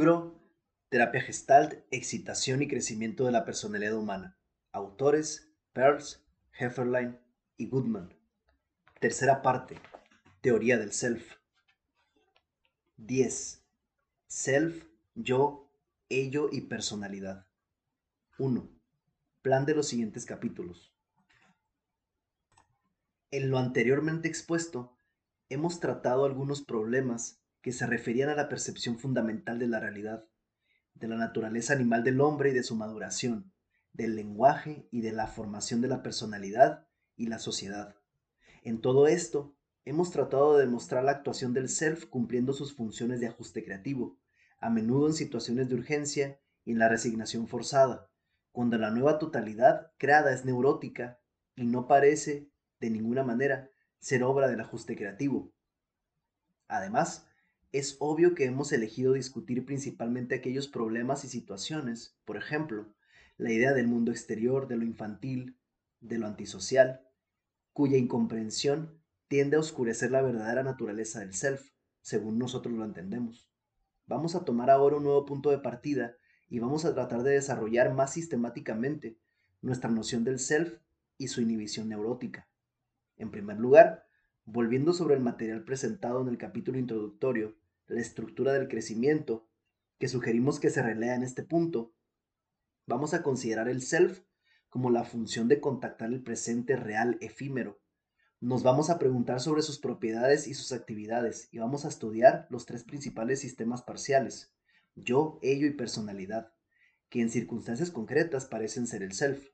Libro Terapia Gestalt, Excitación y Crecimiento de la Personalidad Humana. Autores Pearls, Hefferlein y Goodman. Tercera parte. Teoría del Self. 10. Self, yo, ello y personalidad. 1. Plan de los siguientes capítulos. En lo anteriormente expuesto, hemos tratado algunos problemas que se referían a la percepción fundamental de la realidad, de la naturaleza animal del hombre y de su maduración, del lenguaje y de la formación de la personalidad y la sociedad. En todo esto, hemos tratado de demostrar la actuación del self cumpliendo sus funciones de ajuste creativo, a menudo en situaciones de urgencia y en la resignación forzada, cuando la nueva totalidad creada es neurótica y no parece, de ninguna manera, ser obra del ajuste creativo. Además, es obvio que hemos elegido discutir principalmente aquellos problemas y situaciones, por ejemplo, la idea del mundo exterior, de lo infantil, de lo antisocial, cuya incomprensión tiende a oscurecer la verdadera naturaleza del self, según nosotros lo entendemos. Vamos a tomar ahora un nuevo punto de partida y vamos a tratar de desarrollar más sistemáticamente nuestra noción del self y su inhibición neurótica. En primer lugar, volviendo sobre el material presentado en el capítulo introductorio, la estructura del crecimiento, que sugerimos que se relea en este punto, vamos a considerar el self como la función de contactar el presente real efímero. Nos vamos a preguntar sobre sus propiedades y sus actividades y vamos a estudiar los tres principales sistemas parciales, yo, ello y personalidad, que en circunstancias concretas parecen ser el self.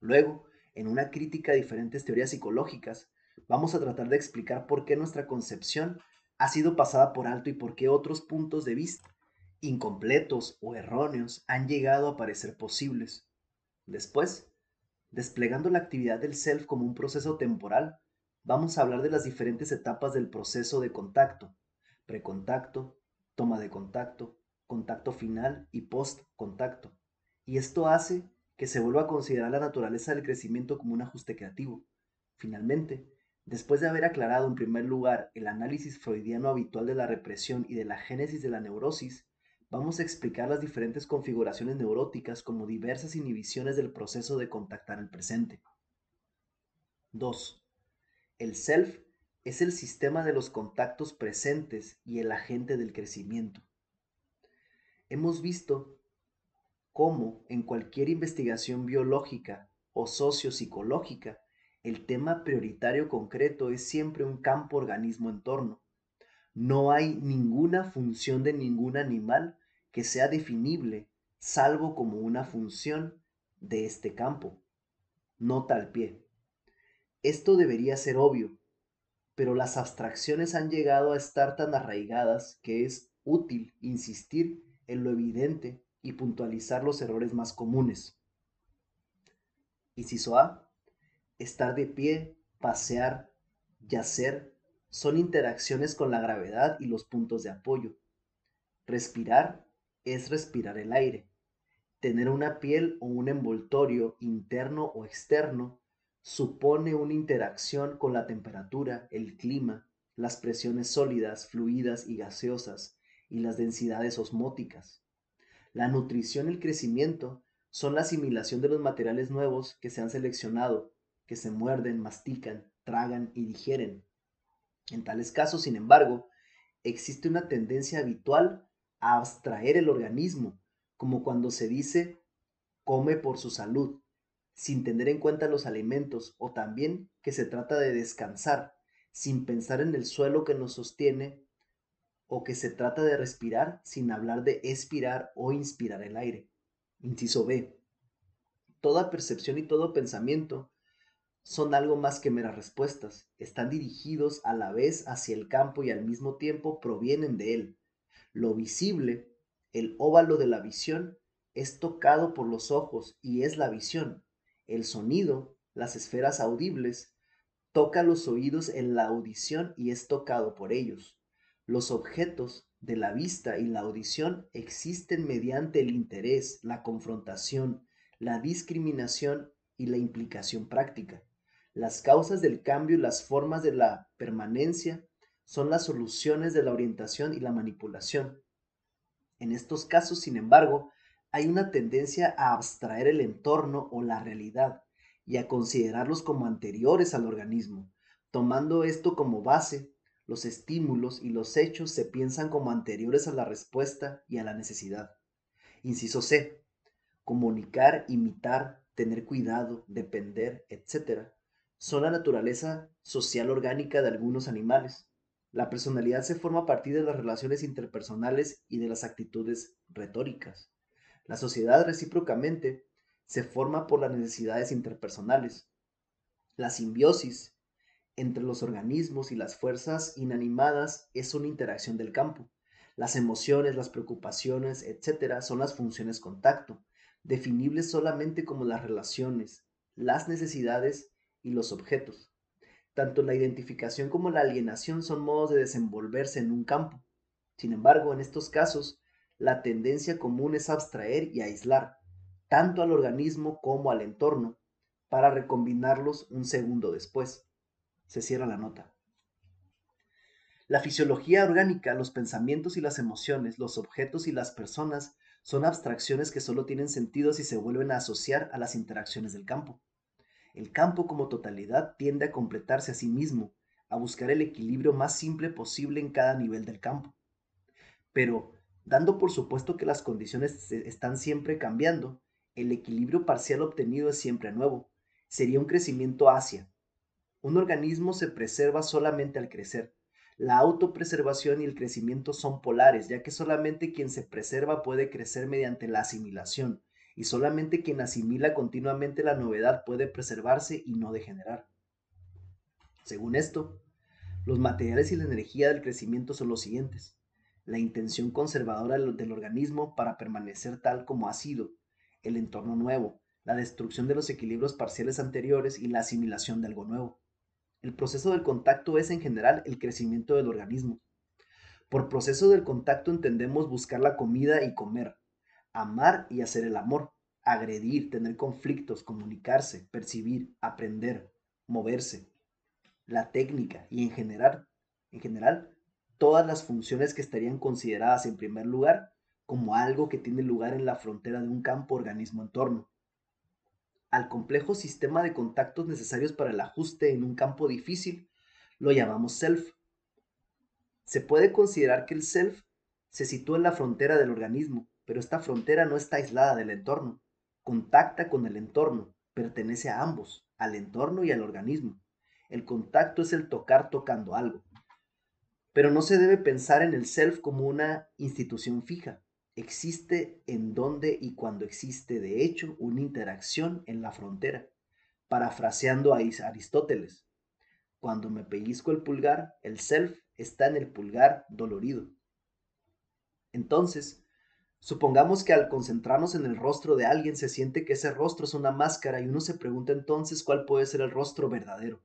Luego, en una crítica a diferentes teorías psicológicas, vamos a tratar de explicar por qué nuestra concepción ha sido pasada por alto y por qué otros puntos de vista, incompletos o erróneos, han llegado a parecer posibles. Después, desplegando la actividad del self como un proceso temporal, vamos a hablar de las diferentes etapas del proceso de contacto, precontacto, toma de contacto, contacto final y post-contacto. Y esto hace que se vuelva a considerar la naturaleza del crecimiento como un ajuste creativo. Finalmente, Después de haber aclarado en primer lugar el análisis freudiano habitual de la represión y de la génesis de la neurosis, vamos a explicar las diferentes configuraciones neuróticas como diversas inhibiciones del proceso de contactar el presente. 2. El self es el sistema de los contactos presentes y el agente del crecimiento. Hemos visto cómo en cualquier investigación biológica o sociopsicológica el tema prioritario concreto es siempre un campo organismo entorno. No hay ninguna función de ningún animal que sea definible, salvo como una función de este campo. Nota al pie. Esto debería ser obvio, pero las abstracciones han llegado a estar tan arraigadas que es útil insistir en lo evidente y puntualizar los errores más comunes. Inciso A estar de pie, pasear, yacer, son interacciones con la gravedad y los puntos de apoyo. Respirar es respirar el aire. Tener una piel o un envoltorio interno o externo supone una interacción con la temperatura, el clima, las presiones sólidas, fluidas y gaseosas y las densidades osmóticas. La nutrición y el crecimiento son la asimilación de los materiales nuevos que se han seleccionado que se muerden, mastican, tragan y digieren. En tales casos, sin embargo, existe una tendencia habitual a abstraer el organismo, como cuando se dice come por su salud, sin tener en cuenta los alimentos, o también que se trata de descansar, sin pensar en el suelo que nos sostiene, o que se trata de respirar sin hablar de expirar o inspirar el aire. Inciso B. Toda percepción y todo pensamiento son algo más que meras respuestas, están dirigidos a la vez hacia el campo y al mismo tiempo provienen de él. Lo visible, el óvalo de la visión, es tocado por los ojos y es la visión. El sonido, las esferas audibles, toca los oídos en la audición y es tocado por ellos. Los objetos de la vista y la audición existen mediante el interés, la confrontación, la discriminación y la implicación práctica. Las causas del cambio y las formas de la permanencia son las soluciones de la orientación y la manipulación. En estos casos, sin embargo, hay una tendencia a abstraer el entorno o la realidad y a considerarlos como anteriores al organismo. Tomando esto como base, los estímulos y los hechos se piensan como anteriores a la respuesta y a la necesidad. Inciso C. Comunicar, imitar, tener cuidado, depender, etc. son la naturaleza social orgánica de algunos animales. La personalidad se forma a partir de las relaciones interpersonales y de las actitudes retóricas. La sociedad recíprocamente se forma por las necesidades interpersonales. La simbiosis entre los organismos y las fuerzas inanimadas es una interacción del campo. Las emociones, las preocupaciones, etc., son las funciones contacto, definibles solamente como las relaciones, las necesidades y los objetos. Tanto la identificación como la alienación son modos de desenvolverse en un campo. Sin embargo, en estos casos, la tendencia común es abstraer y aislar, tanto al organismo como al entorno, para recombinarlos un segundo después. Se cierra la nota. La fisiología orgánica, los pensamientos y las emociones, los objetos y las personas son abstracciones que solo tienen sentido si se vuelven a asociar a las interacciones del campo. El campo como totalidad tiende a completarse a sí mismo, a buscar el equilibrio más simple posible en cada nivel del campo. Pero, dando por supuesto que las condiciones están siempre cambiando, el equilibrio parcial obtenido es siempre nuevo. Sería un crecimiento hacia. Un organismo se preserva solamente al crecer. La autopreservación y el crecimiento son polares, ya que solamente quien se preserva puede crecer mediante la asimilación, y solamente quien asimila continuamente la novedad puede preservarse y no degenerar. Según esto, los materiales y la energía del crecimiento son los siguientes. La intención conservadora del organismo para permanecer tal como ha sido, el entorno nuevo, la destrucción de los equilibrios parciales anteriores y la asimilación de algo nuevo. El proceso del contacto es en general el crecimiento del organismo. Por proceso del contacto entendemos buscar la comida y comer, amar y hacer el amor, agredir, tener conflictos, comunicarse, percibir, aprender, moverse, la técnica y en general, en general, todas las funciones que estarían consideradas en primer lugar como algo que tiene lugar en la frontera de un campo organismo-entorno. Al complejo sistema de contactos necesarios para el ajuste en un campo difícil lo llamamos self. Se puede considerar que el self se sitúa en la frontera del organismo, pero esta frontera no está aislada del entorno. Contacta con el entorno, pertenece a ambos, al entorno y al organismo. El contacto es el tocar tocando algo. Pero no se debe pensar en el self como una institución fija existe en donde y cuando existe de hecho una interacción en la frontera. Parafraseando a Aristóteles, cuando me pellizco el pulgar, el self está en el pulgar dolorido. Entonces, supongamos que al concentrarnos en el rostro de alguien se siente que ese rostro es una máscara y uno se pregunta entonces cuál puede ser el rostro verdadero.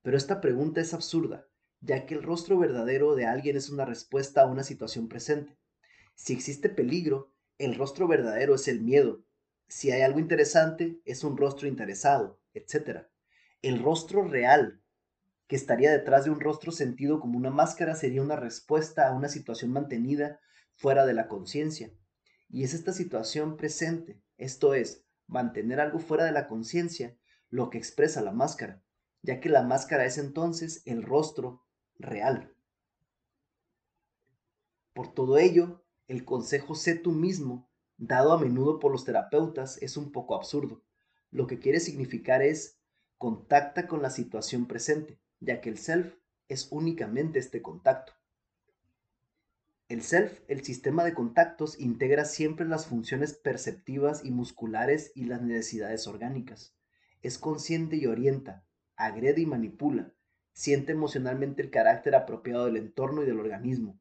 Pero esta pregunta es absurda, ya que el rostro verdadero de alguien es una respuesta a una situación presente. Si existe peligro, el rostro verdadero es el miedo. Si hay algo interesante, es un rostro interesado, etc. El rostro real, que estaría detrás de un rostro sentido como una máscara, sería una respuesta a una situación mantenida fuera de la conciencia. Y es esta situación presente, esto es, mantener algo fuera de la conciencia, lo que expresa la máscara, ya que la máscara es entonces el rostro real. Por todo ello, el consejo sé tú mismo, dado a menudo por los terapeutas, es un poco absurdo. Lo que quiere significar es contacta con la situación presente, ya que el self es únicamente este contacto. El self, el sistema de contactos, integra siempre las funciones perceptivas y musculares y las necesidades orgánicas. Es consciente y orienta, agrede y manipula, siente emocionalmente el carácter apropiado del entorno y del organismo.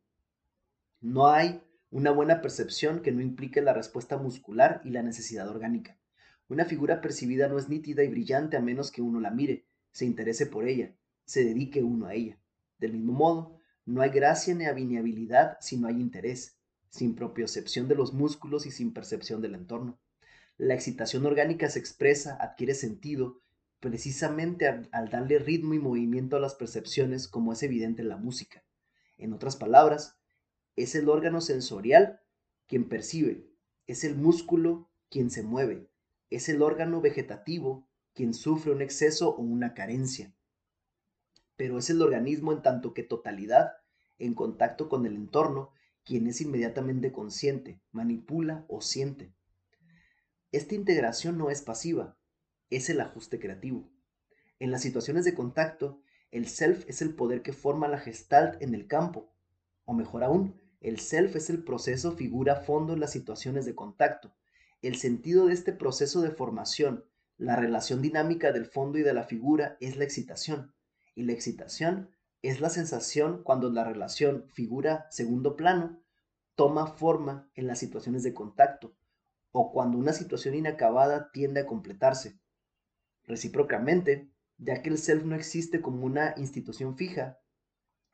No hay una buena percepción que no implique la respuesta muscular y la necesidad orgánica. Una figura percibida no es nítida y brillante a menos que uno la mire, se interese por ella, se dedique uno a ella. Del mismo modo, no hay gracia ni habilidad si no hay interés, sin propiocepción de los músculos y sin percepción del entorno. La excitación orgánica se expresa, adquiere sentido, precisamente al, al, darle ritmo y movimiento a las percepciones, como es evidente en la música. En otras palabras, es el órgano sensorial quien percibe, es el músculo quien se mueve, es el órgano vegetativo quien sufre un exceso o una carencia. Pero es el organismo en tanto que totalidad, en contacto con el entorno, quien es inmediatamente consciente, manipula o siente. Esta integración no es pasiva, es el ajuste creativo. En las situaciones de contacto, el self es el poder que forma la gestalt en el campo, o mejor aún, el self es el proceso figura fondo en las situaciones de contacto. El sentido de este proceso de formación, la relación dinámica del fondo y de la figura es la excitación, y la excitación es la sensación cuando la relación figura segundo plano toma forma en las situaciones de contacto, o cuando una situación inacabada tiende a completarse. Recíprocamente, ya que el self no existe como una institución fija,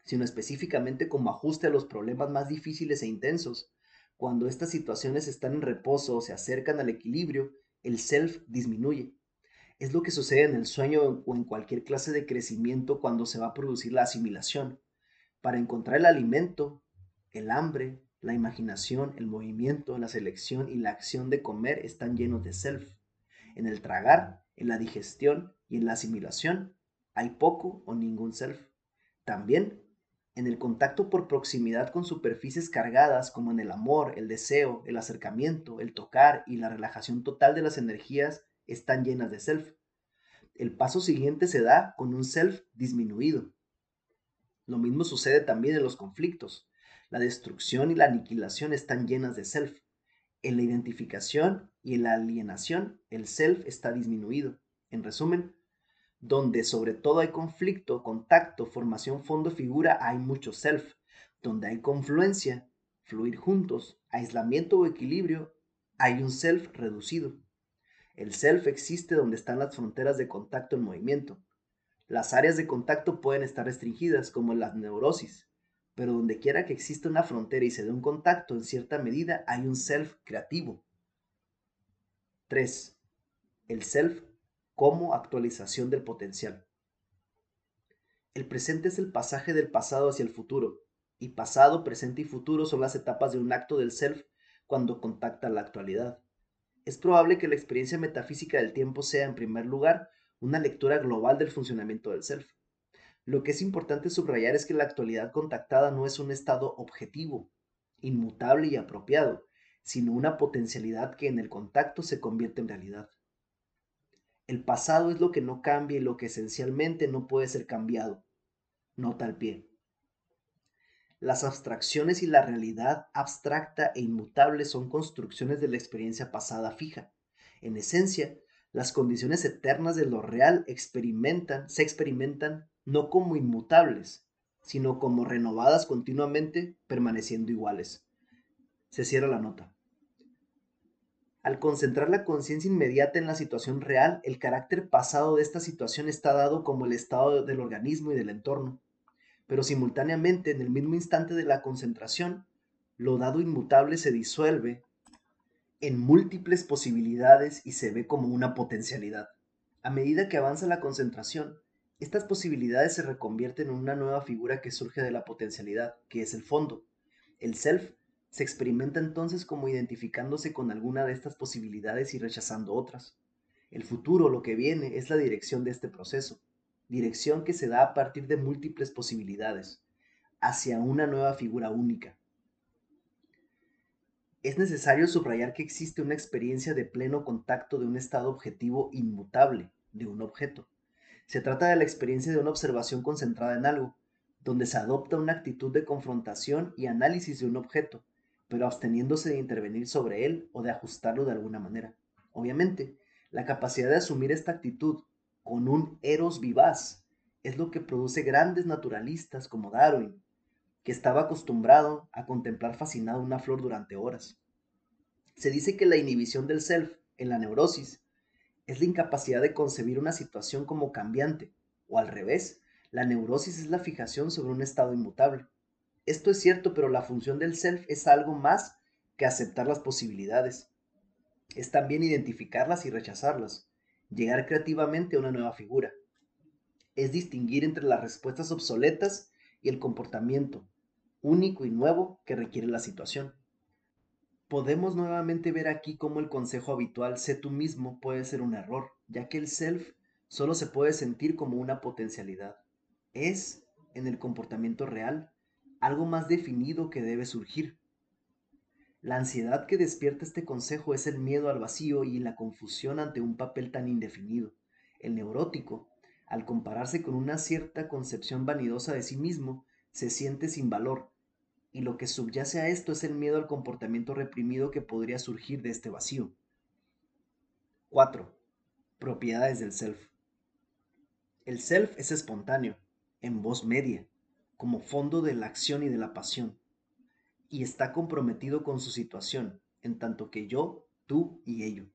sino específicamente como ajuste a los problemas más difíciles e intensos. Cuando estas situaciones están en reposo o se acercan al equilibrio, el self disminuye. Es lo que sucede en el sueño o en cualquier clase de crecimiento cuando se va a producir la asimilación. Para encontrar el alimento, el hambre, la imaginación, el movimiento, la selección y la acción de comer están llenos de self. En el tragar, en la digestión y en la asimilación hay poco o ningún self. También en el contacto por proximidad con superficies cargadas como en el amor, el deseo, el acercamiento, el tocar y la relajación total de las energías están llenas de self. El paso siguiente se da con un self disminuido. Lo mismo sucede también en los conflictos. La destrucción y la aniquilación están llenas de self. En la identificación y en la alienación, el self está disminuido. En resumen, donde sobre todo hay conflicto, contacto, formación fondo-figura, hay mucho self. Donde hay confluencia, fluir juntos, aislamiento o equilibrio, hay un self reducido. El self existe donde están las fronteras de contacto en movimiento. Las áreas de contacto pueden estar restringidas, como en las neurosis, pero donde quiera que exista una frontera y se dé un contacto, en cierta medida hay un self creativo. 3. El self como actualización del potencial. El presente es el pasaje del pasado hacia el futuro, y pasado, presente y futuro son las etapas de un acto del self cuando contacta la actualidad. Es probable que la experiencia metafísica del tiempo sea, en primer lugar, una lectura global del funcionamiento del self. Lo que es importante subrayar es que la actualidad contactada no es un estado objetivo, inmutable y apropiado, sino una potencialidad que en el contacto se convierte en realidad. El pasado es lo que no cambia y lo que esencialmente no puede ser cambiado. Nota al pie. Las abstracciones y la realidad abstracta e inmutable son construcciones de la experiencia pasada fija. En esencia, las condiciones eternas de lo real experimentan, se experimentan no como inmutables, sino como renovadas continuamente, permaneciendo iguales. Se cierra la nota. Al concentrar la conciencia inmediata en la situación real, el carácter pasado de esta situación está dado como el estado del organismo y del entorno. Pero simultáneamente, en el mismo instante de la concentración, lo dado inmutable se disuelve en múltiples posibilidades y se ve como una potencialidad. A medida que avanza la concentración, estas posibilidades se reconvierten en una nueva figura que surge de la potencialidad, que es el fondo. El self se experimenta entonces como identificándose con alguna de estas posibilidades y rechazando otras. El futuro, lo que viene, es la dirección de este proceso, dirección que se da a partir de múltiples posibilidades, hacia una nueva figura única. Es necesario subrayar que existe una experiencia de pleno contacto de un estado objetivo inmutable, de un objeto. Se trata de la experiencia de una observación concentrada en algo, donde se adopta una actitud de confrontación y análisis de un objeto, pero absteniéndose de intervenir sobre él o de ajustarlo de alguna manera. Obviamente, la capacidad de asumir esta actitud con un eros vivaz es lo que produce grandes naturalistas como Darwin, que estaba acostumbrado a contemplar fascinado una flor durante horas. Se dice que la inhibición del self en la neurosis es la incapacidad de concebir una situación como cambiante, o al revés, la neurosis es la fijación sobre un estado inmutable. Esto es cierto, pero la función del self es algo más que aceptar las posibilidades. Es también identificarlas y rechazarlas, llegar creativamente a una nueva figura. Es distinguir entre las respuestas obsoletas y el comportamiento único y nuevo que requiere la situación. Podemos nuevamente ver aquí cómo el consejo habitual sé tú mismo puede ser un error, ya que el self solo se puede sentir como una potencialidad. Es, en el comportamiento real, algo más definido que debe surgir. La ansiedad que despierta este consejo es el miedo al vacío y la confusión ante un papel tan indefinido. El neurótico, al compararse con una cierta concepción vanidosa de sí mismo, se siente sin valor, y lo que subyace a esto es el miedo al comportamiento reprimido que podría surgir de este vacío. 4. Propiedades del self. El self es espontáneo, en voz media, como fondo de la acción y de la pasión, y está comprometido con su situación, en tanto que yo, tú y ello.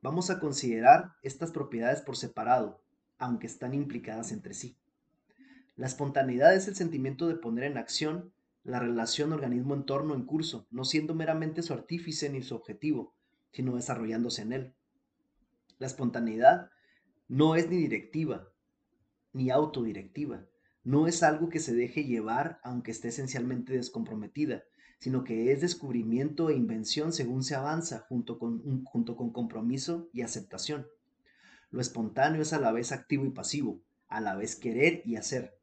Vamos a considerar estas propiedades por separado, aunque están implicadas entre sí. La espontaneidad es el sentimiento de poner en acción la relación organismo-entorno en curso, no siendo meramente su artífice ni su objetivo, sino desarrollándose en él. La espontaneidad no es ni directiva, ni autodirectiva, no es algo que se deje llevar aunque esté esencialmente descomprometida, sino que es descubrimiento e invención según se avanza junto con, junto con compromiso y aceptación. Lo espontáneo es a la vez activo y pasivo, a la vez querer y hacer.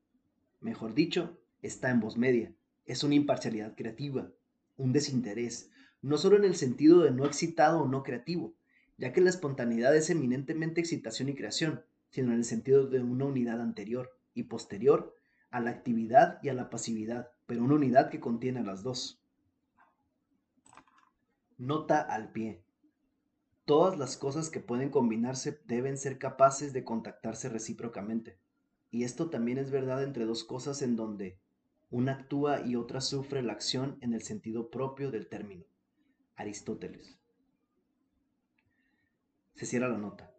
Mejor dicho, está en voz media. Es una imparcialidad creativa, un desinterés, no solo en el sentido de no excitado o no creativo, ya que la espontaneidad es eminentemente excitación y creación, sino en el sentido de una unidad anterior, y posterior a la actividad y a la pasividad, pero una unidad que contiene a las dos. Nota al pie. Todas las cosas que pueden combinarse deben ser capaces de contactarse recíprocamente. Y esto también es verdad entre dos cosas en donde una actúa y otra sufre la acción en el sentido propio del término. Aristóteles. Se cierra la nota.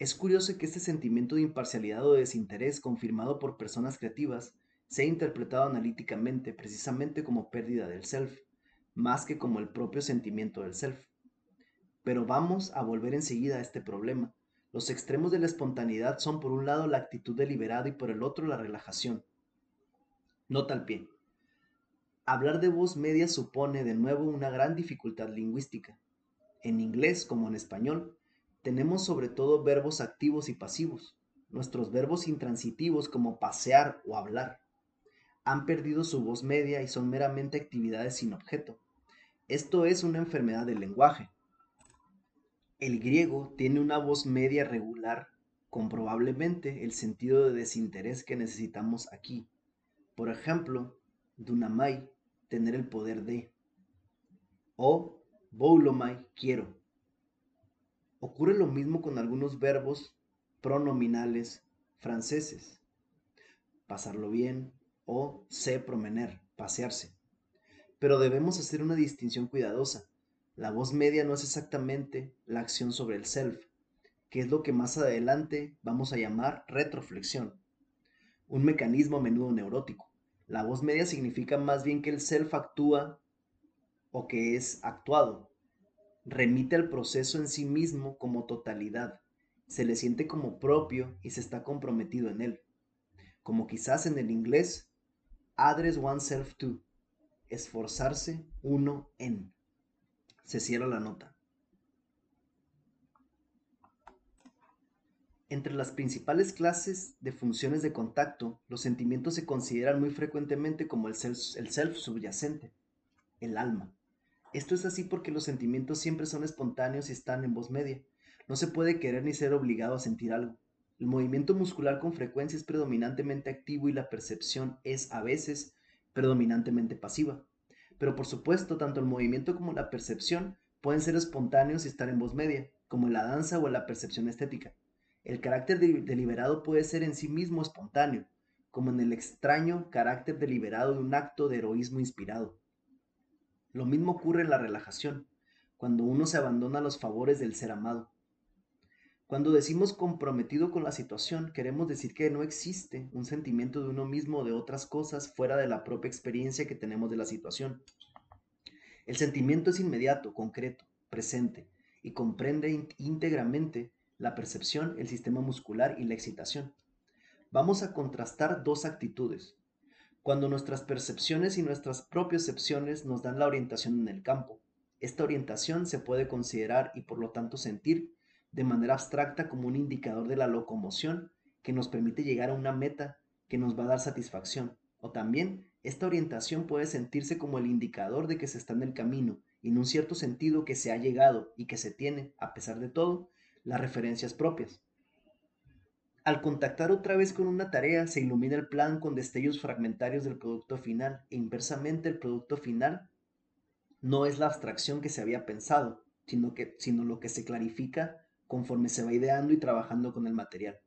Es curioso que este sentimiento de imparcialidad o desinterés confirmado por personas creativas sea interpretado analíticamente precisamente como pérdida del self, más que como el propio sentimiento del self. Pero vamos a volver enseguida a este problema. Los extremos de la espontaneidad son por un lado la actitud deliberada y por el otro la relajación. Nota al pie. Hablar de voz media supone de nuevo una gran dificultad lingüística. En inglés como en español, tenemos sobre todo verbos activos y pasivos. Nuestros verbos intransitivos como pasear o hablar han perdido su voz media y son meramente actividades sin objeto. Esto es una enfermedad del lenguaje. El griego tiene una voz media regular con probablemente el sentido de desinterés que necesitamos aquí. Por ejemplo, dunamai, tener el poder de, o boulomai, quiero. Ocurre lo mismo con algunos verbos pronominales franceses. Pasarlo bien o se promener, pasearse. Pero debemos hacer una distinción cuidadosa. La voz media no es exactamente la acción sobre el self, que es lo que más adelante vamos a llamar retroflexión, un mecanismo a menudo neurótico. La voz media significa más bien que el self actúa o que es actuado, remite al proceso en sí mismo como totalidad, se le siente como propio y se está comprometido en él. Como quizás en el inglés, address oneself to, esforzarse uno en. Se cierra la nota. Entre las principales clases de funciones de contacto, los sentimientos se consideran muy frecuentemente como el self, el self subyacente, el alma. Esto es así porque los sentimientos siempre son espontáneos y están en voz media. No se puede querer ni ser obligado a sentir algo. El movimiento muscular con frecuencia es predominantemente activo y la percepción es a veces predominantemente pasiva. Pero por supuesto, tanto el movimiento como la percepción pueden ser espontáneos y estar en voz media, como en la danza o en la percepción estética. El carácter deliberado puede ser en sí mismo espontáneo, como en el extraño carácter deliberado de un acto de heroísmo inspirado. Lo mismo ocurre en la relajación, cuando uno se abandona a los favores del ser amado. Cuando decimos comprometido con la situación, queremos decir que no existe un sentimiento de uno mismo o de otras cosas fuera de la propia experiencia que tenemos de la situación. El sentimiento es inmediato, concreto, presente, y comprende íntegramente la percepción, el sistema muscular y la excitación. Vamos a contrastar dos actitudes, cuando nuestras percepciones y nuestras propias percepciones nos dan la orientación en el campo. Esta orientación se puede considerar y por lo tanto sentir de manera abstracta como un indicador de la locomoción que nos permite llegar a una meta que nos va a dar satisfacción. O también esta orientación puede sentirse como el indicador de que se está en el camino y en un cierto sentido que se ha llegado y que se tiene, a pesar de todo, las referencias propias. Al contactar otra vez con una tarea, se ilumina el plan con destellos fragmentarios del producto final e inversamente el producto final no es la abstracción que se había pensado, sino, que, sino lo que se clarifica conforme se va ideando y trabajando con el material.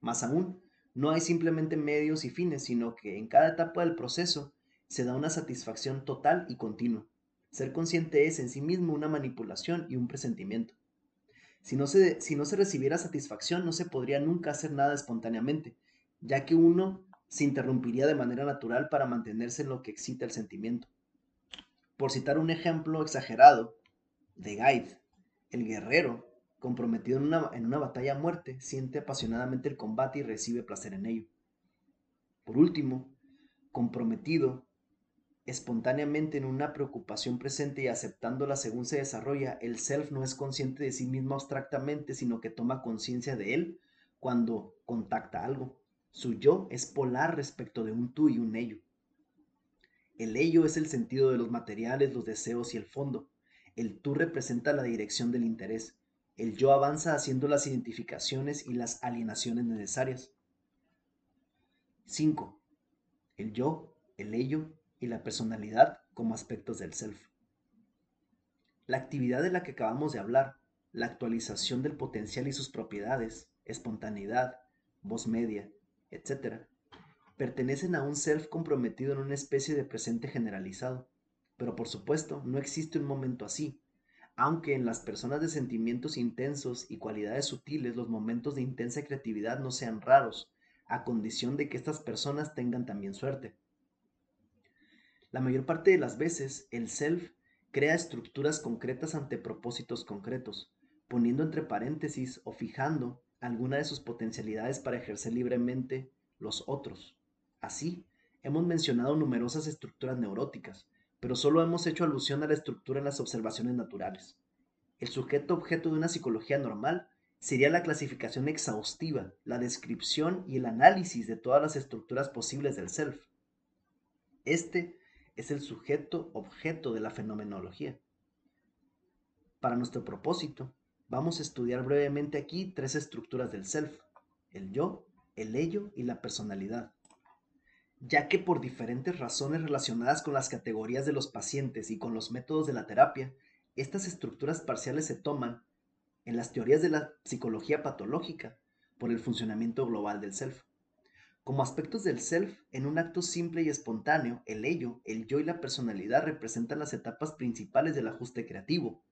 Más aún, no hay simplemente medios y fines, sino que en cada etapa del proceso se da una satisfacción total y continua. Ser consciente es en sí mismo una manipulación y un presentimiento. Si no, se, si no se recibiera satisfacción, no se podría nunca hacer nada espontáneamente, ya que uno se interrumpiría de manera natural para mantenerse en lo que excita el sentimiento. Por citar un ejemplo exagerado, de Guide, el guerrero, comprometido en una, en una batalla a muerte, siente apasionadamente el combate y recibe placer en ello. Por último, comprometido espontáneamente en una preocupación presente y aceptándola según se desarrolla, el self no es consciente de sí mismo abstractamente, sino que toma conciencia de él cuando contacta algo. Su yo es polar respecto de un tú y un ello. El ello es el sentido de los materiales, los deseos y el fondo. El tú representa la dirección del interés. El yo avanza haciendo las identificaciones y las alienaciones necesarias. 5. El yo, el ello y la personalidad como aspectos del self. La actividad de la que acabamos de hablar, la actualización del potencial y sus propiedades, espontaneidad, voz media, etc., pertenecen a un self comprometido en una especie de presente generalizado. Pero por supuesto, no existe un momento así, aunque en las personas de sentimientos intensos y cualidades sutiles los momentos de intensa creatividad no sean raros, a condición de que estas personas tengan también suerte. La mayor parte de las veces, el self crea estructuras concretas ante propósitos concretos, poniendo entre paréntesis o fijando alguna de sus potencialidades para ejercer libremente los otros. Así, hemos mencionado numerosas estructuras neuróticas, pero solo hemos hecho alusión a la estructura en las observaciones naturales. El sujeto objeto de una psicología normal sería la clasificación exhaustiva, la descripción y el análisis de todas las estructuras posibles del self. Este es el sujeto objeto de la fenomenología. Para nuestro propósito, vamos a estudiar brevemente aquí tres estructuras del self, el yo, el ello y la personalidad. Ya que por diferentes razones relacionadas con las categorías de los pacientes y con los métodos de la terapia, estas estructuras parciales se toman en las teorías de la psicología patológica por el funcionamiento global del self. Como aspectos del self, en un acto simple y espontáneo, el ello, el yo y la personalidad representan las etapas principales del ajuste creativo.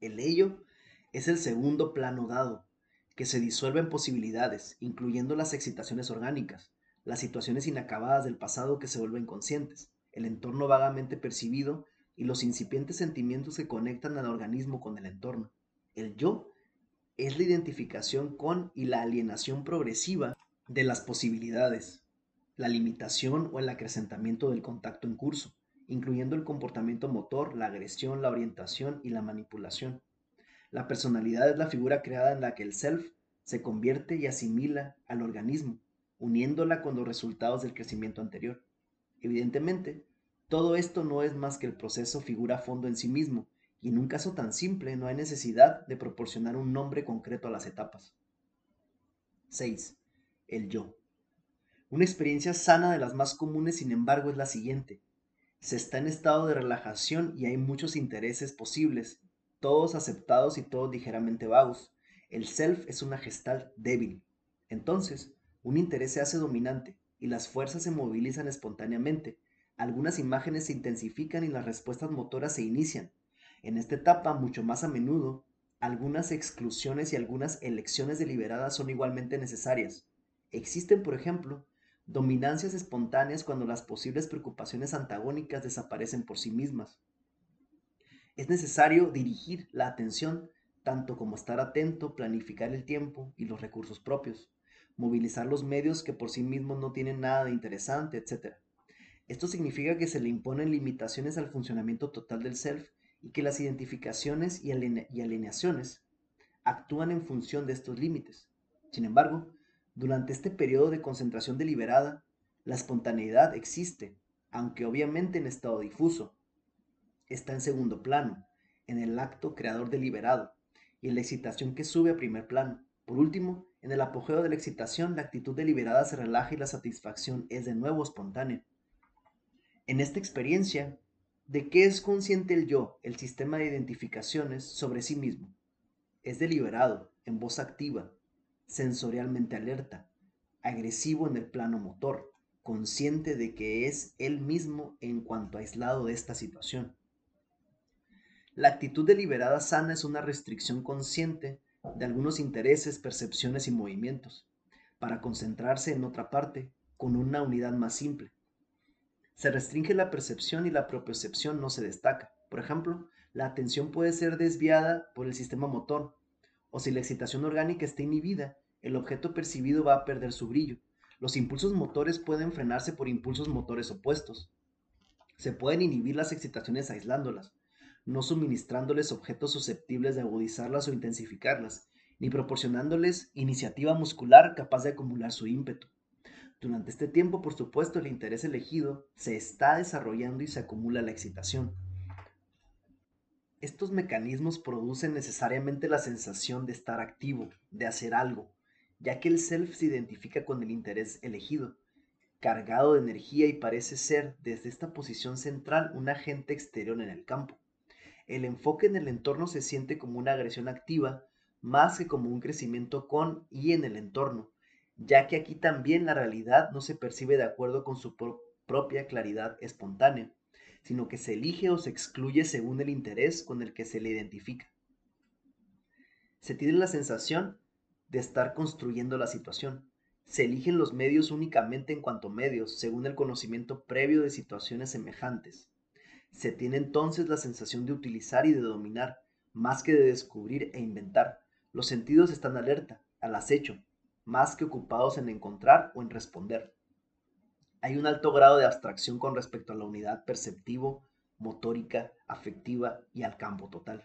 El ello es el segundo plano dado, que se disuelve en posibilidades, incluyendo las excitaciones orgánicas, las situaciones inacabadas del pasado que se vuelven conscientes, el entorno vagamente percibido y los incipientes sentimientos que conectan al organismo con el entorno. El yo es la identificación con y la alienación progresiva de las posibilidades, la limitación o el acrecentamiento del contacto en curso, incluyendo el comportamiento motor, la agresión, la orientación y la manipulación. La personalidad es la figura creada en la que el self se convierte y asimila al organismo, uniéndola con los resultados del crecimiento anterior. Evidentemente, todo esto no es más que el proceso figura a fondo en sí mismo, y en un caso tan simple no hay necesidad de proporcionar un nombre concreto a las etapas. 6 el yo. Una experiencia sana de las más comunes, sin embargo, es la siguiente. Se está en estado de relajación y hay muchos intereses posibles, todos aceptados y todos ligeramente vagos. El self es una gestal débil. Entonces, un interés se hace dominante y las fuerzas se movilizan espontáneamente. Algunas imágenes se intensifican y las respuestas motoras se inician. En esta etapa, mucho más a menudo, algunas exclusiones y algunas elecciones deliberadas son igualmente necesarias. Existen, por ejemplo, dominancias espontáneas cuando las posibles preocupaciones antagónicas desaparecen por sí mismas. Es necesario dirigir la atención tanto como estar atento, planificar el tiempo y los recursos propios, movilizar los medios que por sí mismos no tienen nada de interesante, etc. Esto significa que se le imponen limitaciones al funcionamiento total del self y que las identificaciones y, alineaciones actúan en función de estos límites. Sin embargo, durante este periodo de concentración deliberada, la espontaneidad existe, aunque obviamente en estado difuso. Está en segundo plano, en el acto creador deliberado y en la excitación que sube a primer plano. Por último, en el apogeo de la excitación, la actitud deliberada se relaja y la satisfacción es de nuevo espontánea. En esta experiencia, ¿de qué es consciente el yo, el sistema de identificaciones, sobre sí mismo? Es deliberado, en voz activa, sensorialmente alerta, agresivo en el plano motor, consciente de que es él mismo en cuanto aislado de esta situación. La actitud deliberada sana es una restricción consciente de algunos intereses, percepciones y movimientos, para concentrarse en otra parte, con una unidad más simple. Se restringe la percepción y la propiocepción no se destaca. Por ejemplo, la atención puede ser desviada por el sistema motor, o si la excitación orgánica está inhibida, el objeto percibido va a perder su brillo. Los impulsos motores pueden frenarse por impulsos motores opuestos. Se pueden inhibir las excitaciones aislándolas, no suministrándoles objetos susceptibles de agudizarlas o intensificarlas, ni proporcionándoles iniciativa muscular capaz de acumular su ímpetu. Durante este tiempo, por supuesto, el interés elegido se está desarrollando y se acumula la excitación. Estos mecanismos producen necesariamente la sensación de estar activo, de hacer algo, ya que el self se identifica con el interés elegido, cargado de energía y parece ser, desde esta posición central, un agente exterior en el campo. El enfoque en el entorno se siente como una agresión activa más que como un crecimiento con y en el entorno, ya que aquí también la realidad no se percibe de acuerdo con su propia claridad espontánea, sino que se elige o se excluye según el interés con el que se le identifica. Se tiene la sensación de estar construyendo la situación. Se eligen los medios únicamente en cuanto medios, según el conocimiento previo de situaciones semejantes. Se tiene entonces la sensación de utilizar y de dominar, más que de descubrir e inventar. Los sentidos están alerta, al acecho, más que ocupados en encontrar o en responder. Hay un alto grado de abstracción con respecto a la unidad perceptivo, motórica, afectiva y al campo total.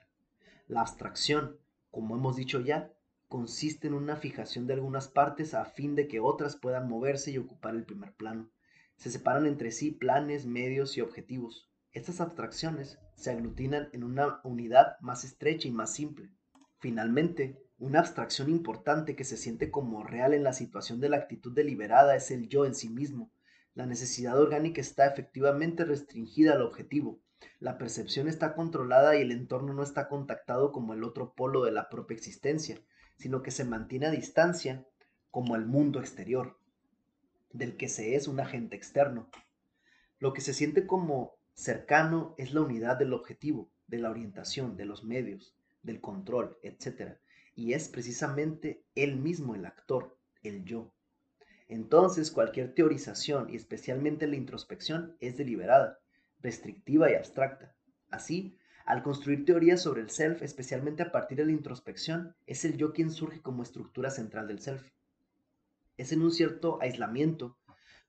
La abstracción, como hemos dicho ya, consiste en una fijación de algunas partes a fin de que otras puedan moverse y ocupar el primer plano. Se separan entre sí planes, medios y objetivos. Estas abstracciones se aglutinan en una unidad más estrecha y más simple. Finalmente, una abstracción importante que se siente como real en la situación de la actitud deliberada es el yo en sí mismo. La necesidad orgánica está efectivamente restringida al objetivo. La percepción está controlada y el entorno no está contactado como el otro polo de la propia existencia, sino que se mantiene a distancia como el mundo exterior, del que se es un agente externo. Lo que se siente como Cercano es la unidad del objetivo, de la orientación, de los medios, del control, etc. Y es precisamente él mismo el actor, el yo. Entonces cualquier teorización, y especialmente la introspección, es deliberada, restrictiva y abstracta. Así, al construir teorías sobre el self, especialmente a partir de la introspección, es el yo quien surge como estructura central del self. Es en un cierto aislamiento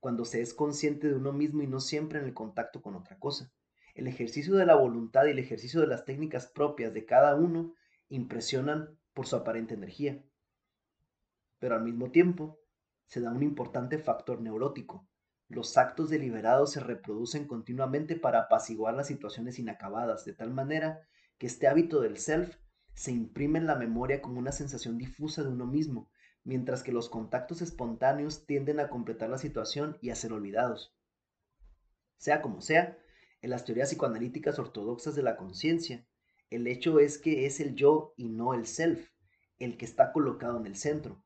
cuando se es consciente de uno mismo y no siempre en el contacto con otra cosa. El ejercicio de la voluntad y el ejercicio de las técnicas propias de cada uno impresionan por su aparente energía. Pero al mismo tiempo, se da un importante factor neurótico. Los actos deliberados se reproducen continuamente para apaciguar las situaciones inacabadas, de tal manera que este hábito del self se imprime en la memoria como una sensación difusa de uno mismo, mientras que los contactos espontáneos tienden a completar la situación y a ser olvidados. Sea como sea, en las teorías psicoanalíticas ortodoxas de la conciencia, el hecho es que es el yo y no el self, el que está colocado en el centro,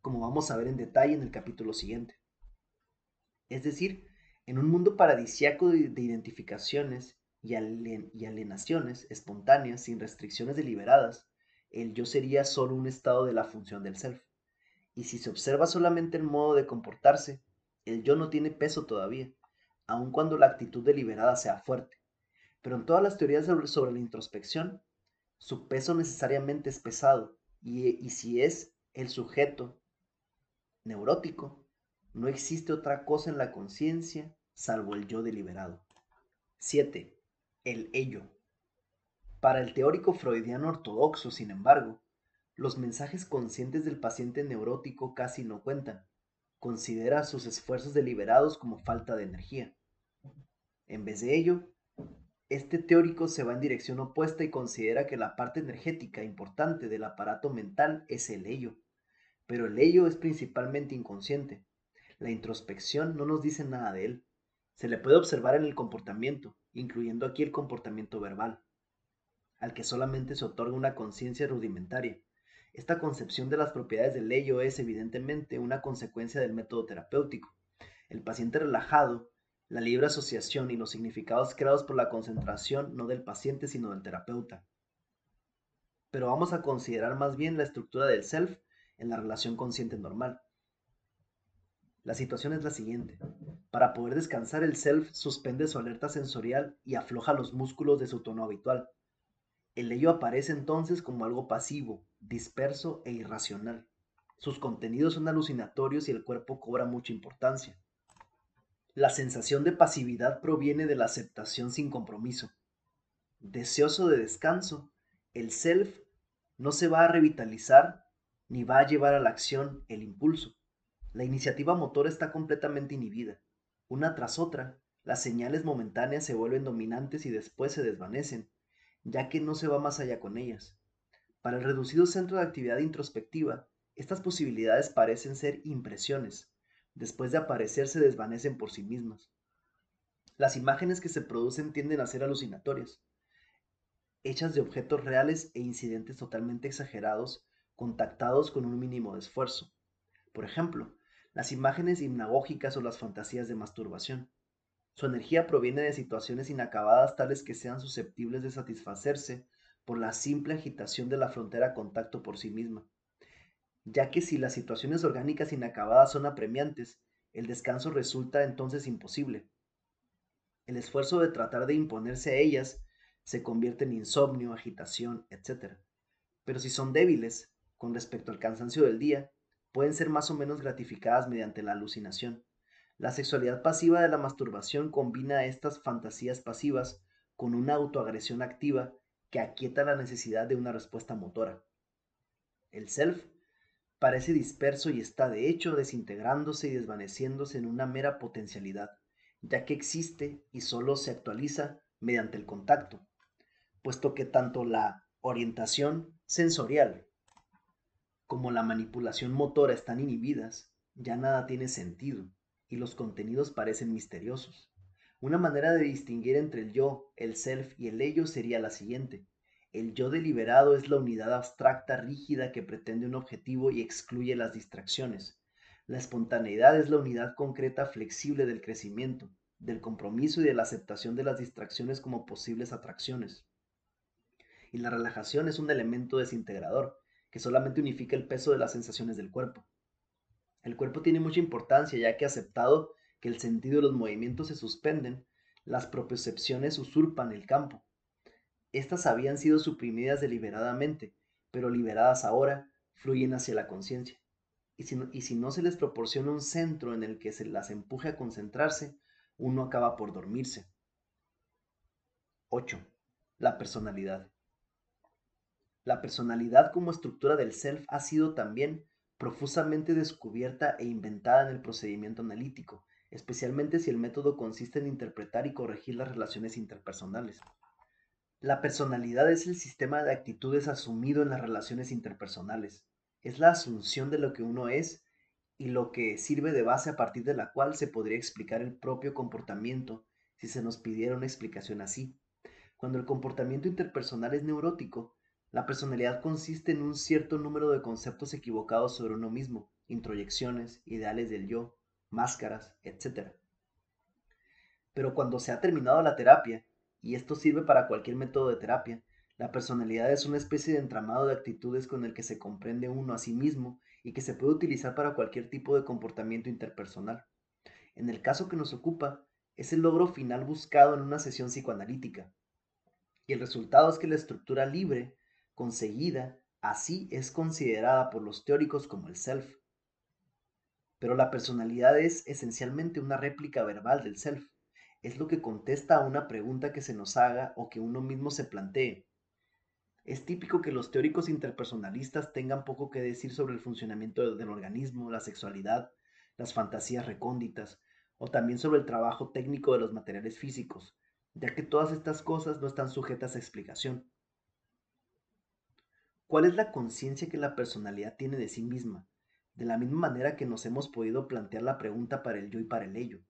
como vamos a ver en detalle en el capítulo siguiente. Es decir, en un mundo paradisiaco de, identificaciones y, y alienaciones espontáneas sin restricciones deliberadas, el yo sería solo un estado de la función del self. Y si se observa solamente el modo de comportarse, el yo no tiene peso todavía, aun cuando la actitud deliberada sea fuerte. Pero en todas las teorías sobre, la introspección, su peso necesariamente es pesado, y, y si es el sujeto neurótico, no existe otra cosa en la conciencia salvo el yo deliberado. 7. El ello. Para el teórico freudiano ortodoxo, sin embargo, los mensajes conscientes del paciente neurótico casi no cuentan. Considera sus esfuerzos deliberados como falta de energía. En vez de ello, este teórico se va en dirección opuesta y considera que la parte energética importante del aparato mental es el ello, pero el ello es principalmente inconsciente. La introspección no nos dice nada de él. Se le puede observar en el comportamiento, incluyendo aquí el comportamiento verbal, al que solamente se otorga una conciencia rudimentaria. Esta concepción de las propiedades del ello es evidentemente una consecuencia del método terapéutico. El paciente relajado, la libre asociación y los significados creados por la concentración no del paciente sino del terapeuta. Pero vamos a considerar más bien la estructura del self en la relación consciente normal. La situación es la siguiente. Para poder descansar, el self suspende su alerta sensorial y afloja los músculos de su tono habitual. El ello aparece entonces como algo pasivo, disperso e irracional. Sus contenidos son alucinatorios y el cuerpo cobra mucha importancia. La sensación de pasividad proviene de la aceptación sin compromiso. Deseoso de descanso, el self no se va a revitalizar ni va a llevar a la acción el impulso. La iniciativa motora está completamente inhibida. Una tras otra, las señales momentáneas se vuelven dominantes y después se desvanecen, ya que no se va más allá con ellas. Para el reducido centro de actividad introspectiva, estas posibilidades parecen ser impresiones. Después de aparecer se desvanecen por sí mismas. Las imágenes que se producen tienden a ser alucinatorias, hechas de objetos reales e incidentes totalmente exagerados contactados con un mínimo de esfuerzo. Por ejemplo, las imágenes hipnagógicas o las fantasías de masturbación. Su energía proviene de situaciones inacabadas tales que sean susceptibles de satisfacerse por la simple agitación de la frontera contacto por sí misma. Ya que si las situaciones orgánicas inacabadas son apremiantes, el descanso resulta entonces imposible. El esfuerzo de tratar de imponerse a ellas se convierte en insomnio, agitación, etc. Pero si son débiles, con respecto al cansancio del día pueden ser más o menos gratificadas mediante la alucinación. La sexualidad pasiva de la masturbación combina estas fantasías pasivas con una autoagresión activa que aquieta la necesidad de una respuesta motora. El self parece disperso y está de hecho desintegrándose y desvaneciéndose en una mera potencialidad, ya que existe y solo se actualiza mediante el contacto, puesto que tanto la orientación sensorial como la manipulación motora están inhibidas, ya nada tiene sentido y los contenidos parecen misteriosos. Una manera de distinguir entre el yo, el self y el ello sería la siguiente. El yo deliberado es la unidad abstracta rígida que pretende un objetivo y excluye las distracciones. La espontaneidad es la unidad concreta flexible del crecimiento, del compromiso y de la aceptación de las distracciones como posibles atracciones. Y la relajación es un elemento desintegrador, que solamente unifica el peso de las sensaciones del cuerpo. El cuerpo tiene mucha importancia ya que aceptado que el sentido de los movimientos se suspenden, las propiocepciones usurpan el campo. Estas habían sido suprimidas deliberadamente, pero liberadas ahora, fluyen hacia la conciencia. Y si, no, y si no se les proporciona un centro en el que se las empuje a concentrarse, uno acaba por dormirse. 8. La personalidad. La personalidad como estructura del self ha sido también profusamente descubierta e inventada en el procedimiento analítico, especialmente si el método consiste en interpretar y corregir las relaciones interpersonales. La personalidad es el sistema de actitudes asumido en las relaciones interpersonales. Es la asunción de lo que uno es y lo que sirve de base a partir de la cual se podría explicar el propio comportamiento si se nos pidiera una explicación así. Cuando el comportamiento interpersonal es neurótico, la personalidad consiste en un cierto número de conceptos equivocados sobre uno mismo, introyecciones, ideales del yo, máscaras, etc. Pero cuando se ha terminado la terapia, y esto sirve para cualquier método de terapia, la personalidad es una especie de entramado de actitudes con el que se comprende uno a sí mismo y que se puede utilizar para cualquier tipo de comportamiento interpersonal. En el caso que nos ocupa, es el logro final buscado en una sesión psicoanalítica. Y el resultado es que la estructura libre conseguida así es considerada por los teóricos como el self. Pero la personalidad es esencialmente una réplica verbal del self. Es lo que contesta a una pregunta que se nos haga o que uno mismo se plantee. Es típico que los teóricos interpersonalistas tengan poco que decir sobre el funcionamiento del, organismo, la sexualidad, las fantasías recónditas, o también sobre el trabajo técnico de los materiales físicos, ya que todas estas cosas no están sujetas a explicación. ¿Cuál es la conciencia que la personalidad tiene de sí misma? De la misma manera que nos hemos podido plantear la pregunta para el yo y para el ello.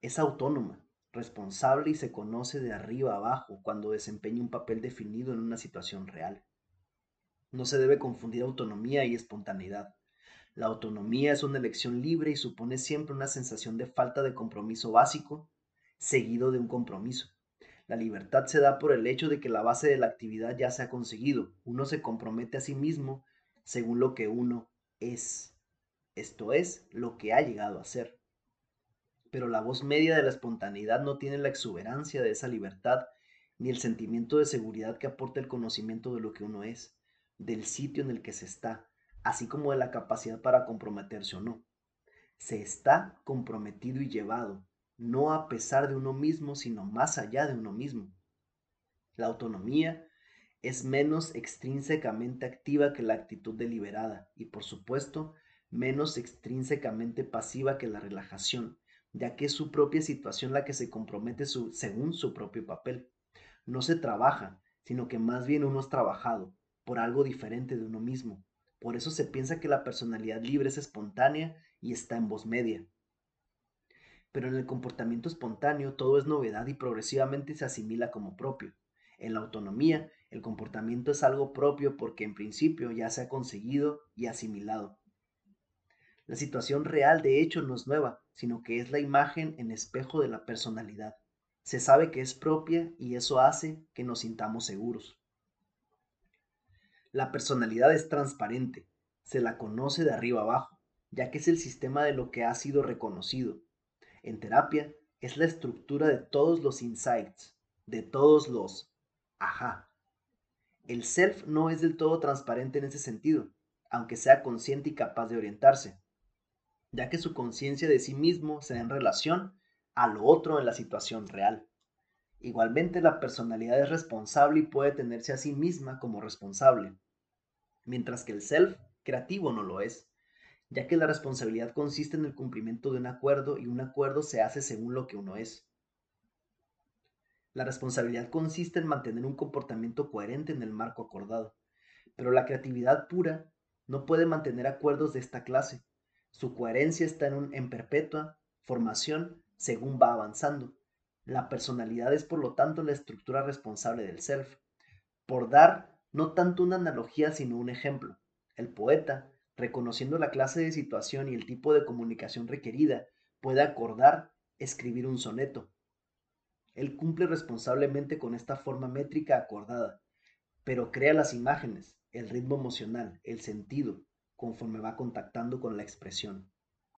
Es autónoma, responsable y se conoce de arriba abajo cuando desempeña un papel definido en una situación real. No se debe confundir autonomía y espontaneidad. La autonomía es una elección libre y supone siempre una sensación de falta de compromiso básico, seguido de un compromiso. La libertad se da por el hecho de que la base de la actividad ya se ha conseguido. Uno se compromete a sí mismo según lo que uno es. Esto es, lo que ha llegado a ser pero la voz media de la espontaneidad no tiene la exuberancia de esa libertad, ni el sentimiento de seguridad que aporta el conocimiento de lo que uno es, del sitio en el que se está, así como de la capacidad para comprometerse o no. Se está comprometido y llevado, no a pesar de uno mismo, sino más allá de uno mismo. La autonomía es menos extrínsecamente activa que la actitud deliberada y, por supuesto, menos extrínsecamente pasiva que la relajación, ya que es su propia situación la que se compromete según su propio papel. No se trabaja, sino que más bien uno es trabajado por algo diferente de uno mismo. Por eso se piensa que la personalidad libre es espontánea y está en voz media. Pero en el comportamiento espontáneo todo es novedad y progresivamente se asimila como propio. En la autonomía, el comportamiento es algo propio porque en principio ya se ha conseguido y asimilado. La situación real, de hecho, no es nueva, sino que es la imagen en espejo de la personalidad. Se sabe que es propia y eso hace que nos sintamos seguros. La personalidad es transparente, se la conoce de arriba abajo, ya que es el sistema de lo que ha sido reconocido. En terapia, es la estructura de todos los insights, de todos los ajá. El self no es del todo transparente en ese sentido, aunque sea consciente y capaz de orientarse ya que su conciencia de sí mismo se da en relación a lo otro en la situación real. Igualmente, la personalidad es responsable y puede tenerse a sí misma como responsable, mientras que el self creativo no lo es, ya que la responsabilidad consiste en el cumplimiento de un acuerdo y un acuerdo se hace según lo que uno es. La responsabilidad consiste en mantener un comportamiento coherente en el marco acordado, pero la creatividad pura no puede mantener acuerdos de esta clase, su coherencia está en, perpetua formación según va avanzando. La personalidad es por lo tanto la estructura responsable del self. Por dar no tanto una analogía sino un ejemplo, el poeta, reconociendo la clase de situación y el tipo de comunicación requerida, puede acordar escribir un soneto. Él cumple responsablemente con esta forma métrica acordada, pero crea las imágenes, el ritmo emocional, el sentido, conforme va contactando con la expresión.